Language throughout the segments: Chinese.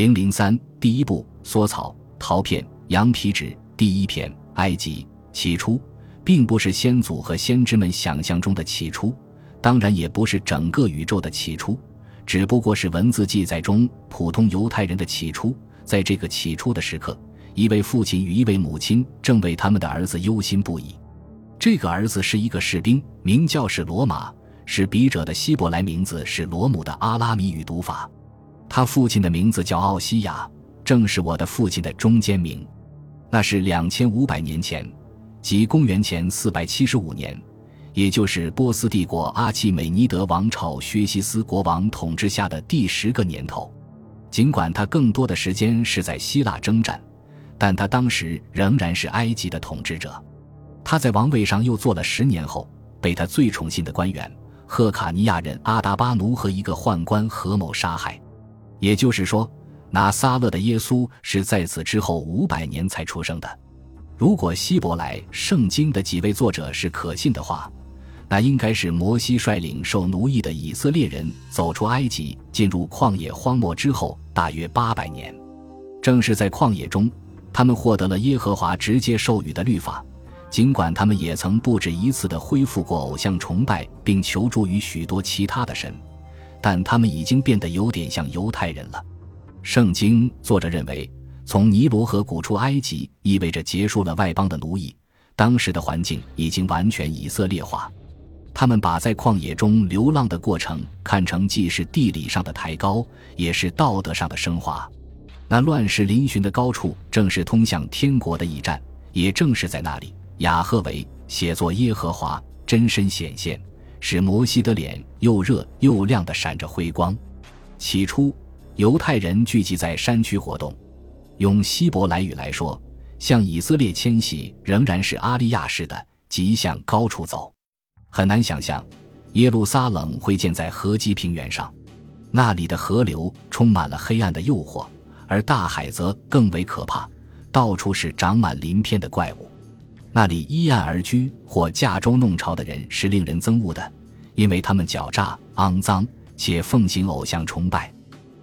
零零三第一部缩草陶片羊皮纸第一篇埃及起初，并不是先祖和先知们想象中的起初，当然也不是整个宇宙的起初，只不过是文字记载中普通犹太人的起初。在这个起初的时刻，一位父亲与一位母亲正为他们的儿子忧心不已。这个儿子是一个士兵，名叫是罗马，是笔者的希伯来名字是罗姆的阿拉米语读法。他父亲的名字叫奥西亚，正是我的父亲的中间名。那是两千五百年前，即公元前四百七十五年，也就是波斯帝国阿契美尼德王朝薛西斯国王统治下的第十个年头。尽管他更多的时间是在希腊征战，但他当时仍然是埃及的统治者。他在王位上又坐了十年后，被他最宠信的官员赫卡尼亚人阿达巴奴和一个宦官合谋杀害。也就是说，拿撒勒的耶稣是在此之后五百年才出生的。如果希伯来圣经的几位作者是可信的话，那应该是摩西率领受奴役的以色列人走出埃及，进入旷野荒漠之后大约八百年。正是在旷野中，他们获得了耶和华直接授予的律法。尽管他们也曾不止一次地恢复过偶像崇拜，并求助于许多其他的神。但他们已经变得有点像犹太人了。圣经作者认为，从尼罗河谷出埃及意味着结束了外邦的奴役，当时的环境已经完全以色列化。他们把在旷野中流浪的过程看成既是地理上的抬高，也是道德上的升华。那乱世嶙峋的高处，正是通向天国的驿站。也正是在那里，雅赫维写作耶和华真身显现。使摩西的脸又热又亮的闪着辉光。起初，犹太人聚集在山区活动。用希伯来语来说，向以色列迁徙仍然是阿利亚式的，即向高处走。很难想象，耶路撒冷会建在河基平原上，那里的河流充满了黑暗的诱惑，而大海则更为可怕，到处是长满鳞片的怪物。那里依岸而居或驾舟弄潮的人是令人憎恶的，因为他们狡诈、肮脏且奉行偶像崇拜；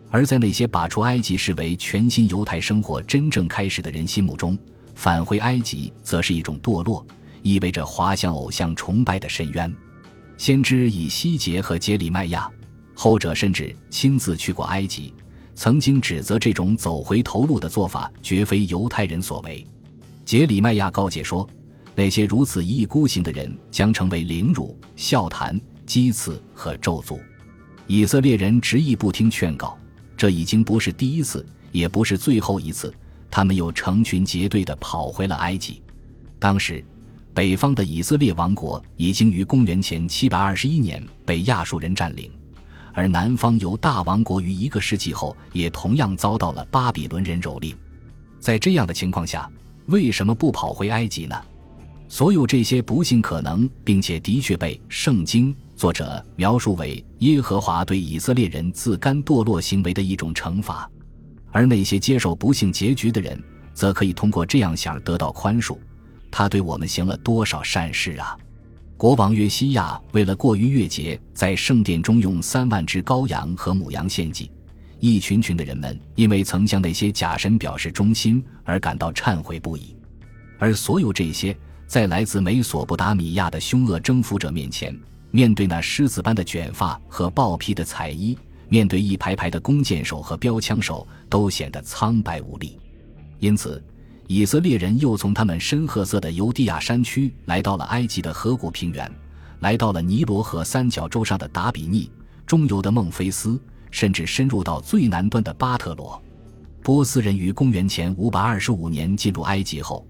而在那些把出埃及视为全新犹太生活真正开始的人心目中，返回埃及则是一种堕落，意味着滑向偶像崇拜的深渊。先知以西结和杰里麦亚，后者甚至亲自去过埃及，曾经指责这种走回头路的做法绝非犹太人所为。杰里麦亚告诫说。那些如此一意孤行的人将成为凌辱、笑谈、讥刺和咒诅。以色列人执意不听劝告，这已经不是第一次，也不是最后一次。他们又成群结队地跑回了埃及。当时，北方的以色列王国已经于公元前721年被亚述人占领，而南方犹大王国于一个世纪后也同样遭到了巴比伦人蹂躏。在这样的情况下，为什么不跑回埃及呢？所有这些不幸可能，并且的确被圣经作者描述为耶和华对以色列人自甘堕落行为的一种惩罚，而那些接受不幸结局的人，则可以通过这样想得到宽恕。他对我们行了多少善事啊！国王约西亚为了过逾越节，在圣殿中用三万只羔羊和母羊献祭，一群群的人们因为曾向那些假神表示忠心而感到忏悔不已，而所有这些。在来自美索不达米亚的凶恶征服者面前，面对那狮子般的卷发和暴披的彩衣，面对一排排的弓箭手和标枪手，都显得苍白无力。因此，以色列人又从他们深褐色的犹地亚山区来到了埃及的河谷平原，来到了尼罗河三角洲上的达比尼、中游的孟菲斯，甚至深入到最南端的巴特罗。波斯人于公元前五百二十五年进入埃及后。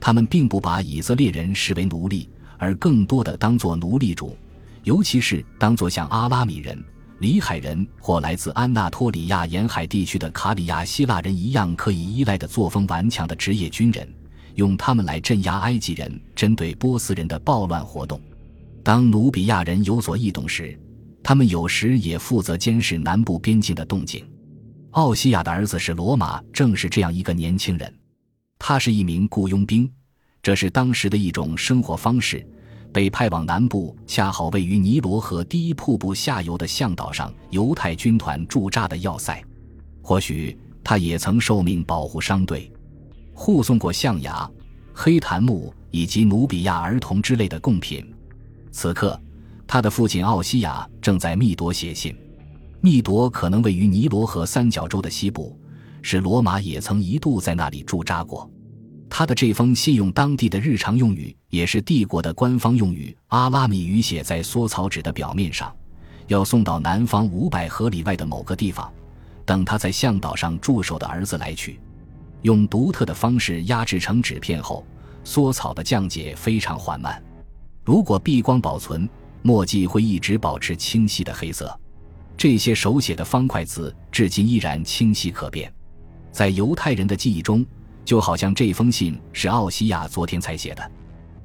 他们并不把以色列人视为奴隶，而更多的当作奴隶主，尤其是当作像阿拉米人、里海人或来自安纳托里亚沿海地区的卡里亚希腊人一样可以依赖的作风顽强的职业军人，用他们来镇压埃及人针对波斯人的暴乱活动。当努比亚人有所异动时，他们有时也负责监视南部边境的动静。奥西亚的儿子是罗马，正是这样一个年轻人。他是一名雇佣兵，这是当时的一种生活方式。被派往南部，恰好位于尼罗河第一瀑布下游的向导上，犹太军团驻扎的要塞。或许他也曾受命保护商队，护送过象牙、黑檀木以及努比亚儿童之类的贡品。此刻，他的父亲奥西亚正在密铎写信。密铎可能位于尼罗河三角洲的西部，是罗马也曾一度在那里驻扎过。他的这封信用当地的日常用语，也是帝国的官方用语阿拉米语写在缩草纸的表面上，要送到南方五百河里外的某个地方，等他在向导上驻守的儿子来取。用独特的方式压制成纸片后，缩草的降解非常缓慢。如果避光保存，墨迹会一直保持清晰的黑色。这些手写的方块字至今依然清晰可辨，在犹太人的记忆中。就好像这封信是奥西亚昨天才写的。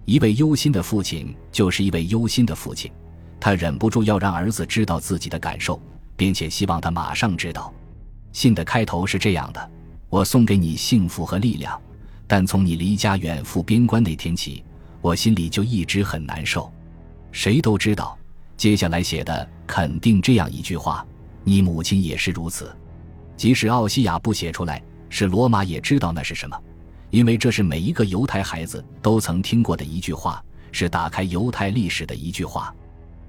一位忧心的父亲就是一位忧心的父亲，他忍不住要让儿子知道自己的感受，并且希望他马上知道。信的开头是这样的：“我送给你幸福和力量，但从你离家远赴边关那天起，我心里就一直很难受。”谁都知道，接下来写的肯定这样一句话：“你母亲也是如此。”即使奥西亚不写出来。是罗马也知道那是什么，因为这是每一个犹太孩子都曾听过的一句话，是打开犹太历史的一句话。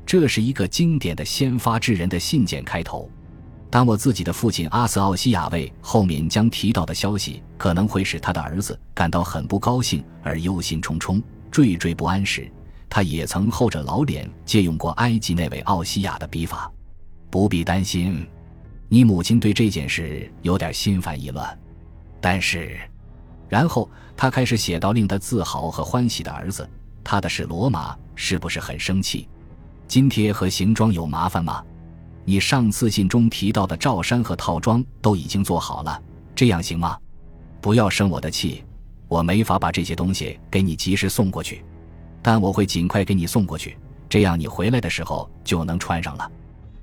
这是一个经典的先发制人的信件开头。当我自己的父亲阿瑟奥西亚为后面将提到的消息可能会使他的儿子感到很不高兴而忧心忡忡、惴惴不安时，他也曾厚着老脸借用过埃及那位奥西亚的笔法。不必担心，你母亲对这件事有点心烦意乱。但是，然后他开始写到令他自豪和欢喜的儿子。他的是罗马，是不是很生气？津贴和行装有麻烦吗？你上次信中提到的罩衫和套装都已经做好了，这样行吗？不要生我的气，我没法把这些东西给你及时送过去，但我会尽快给你送过去，这样你回来的时候就能穿上了。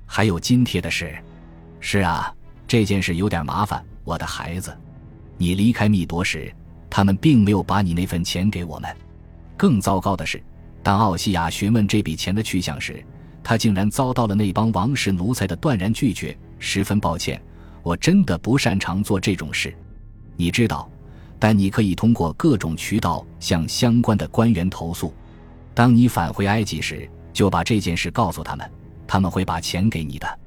还有津贴的事，是啊，这件事有点麻烦，我的孩子。你离开密铎时，他们并没有把你那份钱给我们。更糟糕的是，当奥西亚询问这笔钱的去向时，他竟然遭到了那帮王室奴才的断然拒绝。十分抱歉，我真的不擅长做这种事，你知道。但你可以通过各种渠道向相关的官员投诉。当你返回埃及时，就把这件事告诉他们，他们会把钱给你的。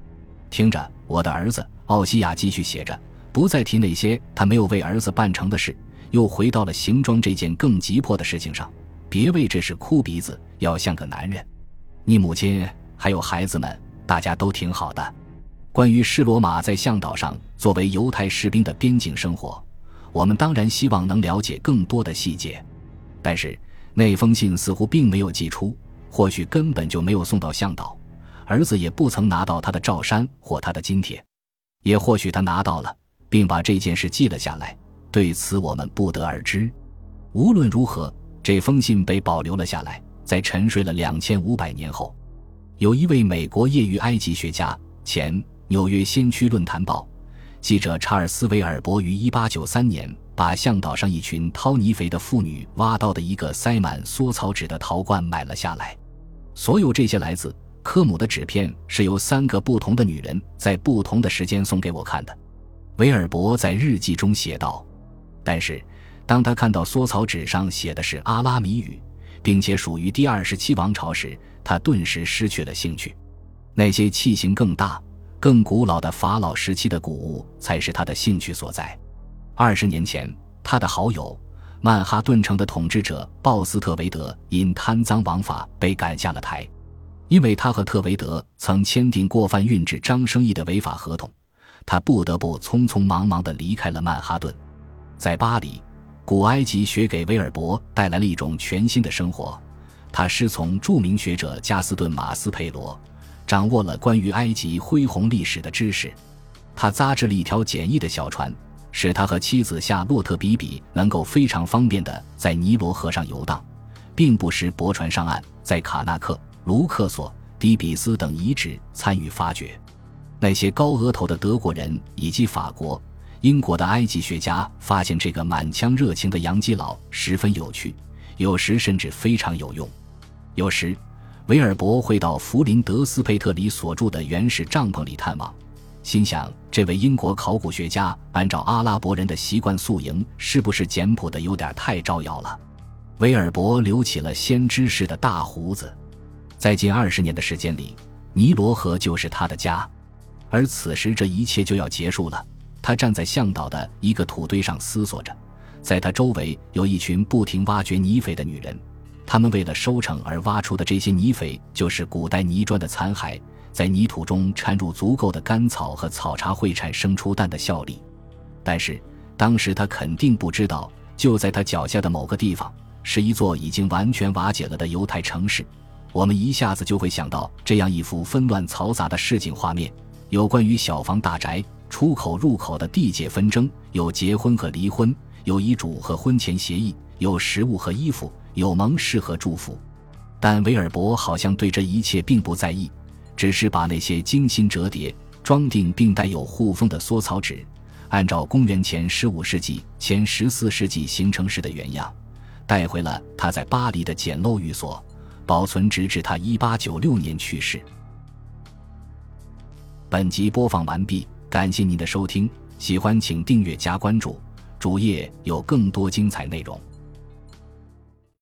听着，我的儿子，奥西亚继续写着。不再提那些他没有为儿子办成的事，又回到了行装这件更急迫的事情上。别为这事哭鼻子，要像个男人。你母亲还有孩子们，大家都挺好的。关于施罗马在向导上作为犹太士兵的边境生活，我们当然希望能了解更多的细节。但是那封信似乎并没有寄出，或许根本就没有送到向导，儿子也不曾拿到他的罩衫或他的金帖，也或许他拿到了。并把这件事记了下来，对此我们不得而知。无论如何，这封信被保留了下来。在沉睡了两千五百年后，有一位美国业余埃及学家、前纽约先驱论坛报记者查尔斯·维尔伯于一八九三年把向导上一群掏泥肥的妇女挖到的一个塞满缩草纸的陶罐买了下来。所有这些来自科姆的纸片是由三个不同的女人在不同的时间送给我看的。维尔伯在日记中写道：“但是，当他看到缩草纸上写的是阿拉米语，并且属于第二十七王朝时，他顿时失去了兴趣。那些器型更大、更古老的法老时期的古物才是他的兴趣所在。二十年前，他的好友曼哈顿城的统治者鲍斯特维德因贪赃枉法被赶下了台，因为他和特维德曾签订过贩运纸张生意的违法合同。”他不得不匆匆忙忙地离开了曼哈顿，在巴黎，古埃及学给威尔伯带来了一种全新的生活。他师从著名学者加斯顿·马斯佩罗，掌握了关于埃及恢宏历史的知识。他扎制了一条简易的小船，使他和妻子夏洛特比比能够非常方便地在尼罗河上游荡，并不时泊船上岸，在卡纳克、卢克索、迪比斯等遗址参与发掘。那些高额头的德国人以及法国、英国的埃及学家发现，这个满腔热情的洋基佬十分有趣，有时甚至非常有用。有时，维尔伯会到弗林德斯佩特里所住的原始帐篷里探望，心想，这位英国考古学家按照阿拉伯人的习惯宿营，是不是简朴的有点太招摇了？威尔伯留起了先知式的大胡子。在近二十年的时间里，尼罗河就是他的家。而此时，这一切就要结束了。他站在向导的一个土堆上思索着，在他周围有一群不停挖掘泥匪的女人，他们为了收成而挖出的这些泥匪，就是古代泥砖的残骸，在泥土中掺入足够的干草和草茶，会产生出蛋的效力。但是当时他肯定不知道，就在他脚下的某个地方，是一座已经完全瓦解了的犹太城市。我们一下子就会想到这样一幅纷乱嘈杂的市井画面。有关于小房大宅、出口入口的地界纷争，有结婚和离婚，有遗嘱和婚前协议，有食物和衣服，有盟誓和祝福。但维尔伯好像对这一切并不在意，只是把那些精心折叠、装订并带有护封的缩草纸，按照公元前十五世纪、前十四世纪形成时的原样，带回了他在巴黎的简陋寓所，保存直至他一八九六年去世。本集播放完毕，感谢您的收听，喜欢请订阅加关注，主页有更多精彩内容。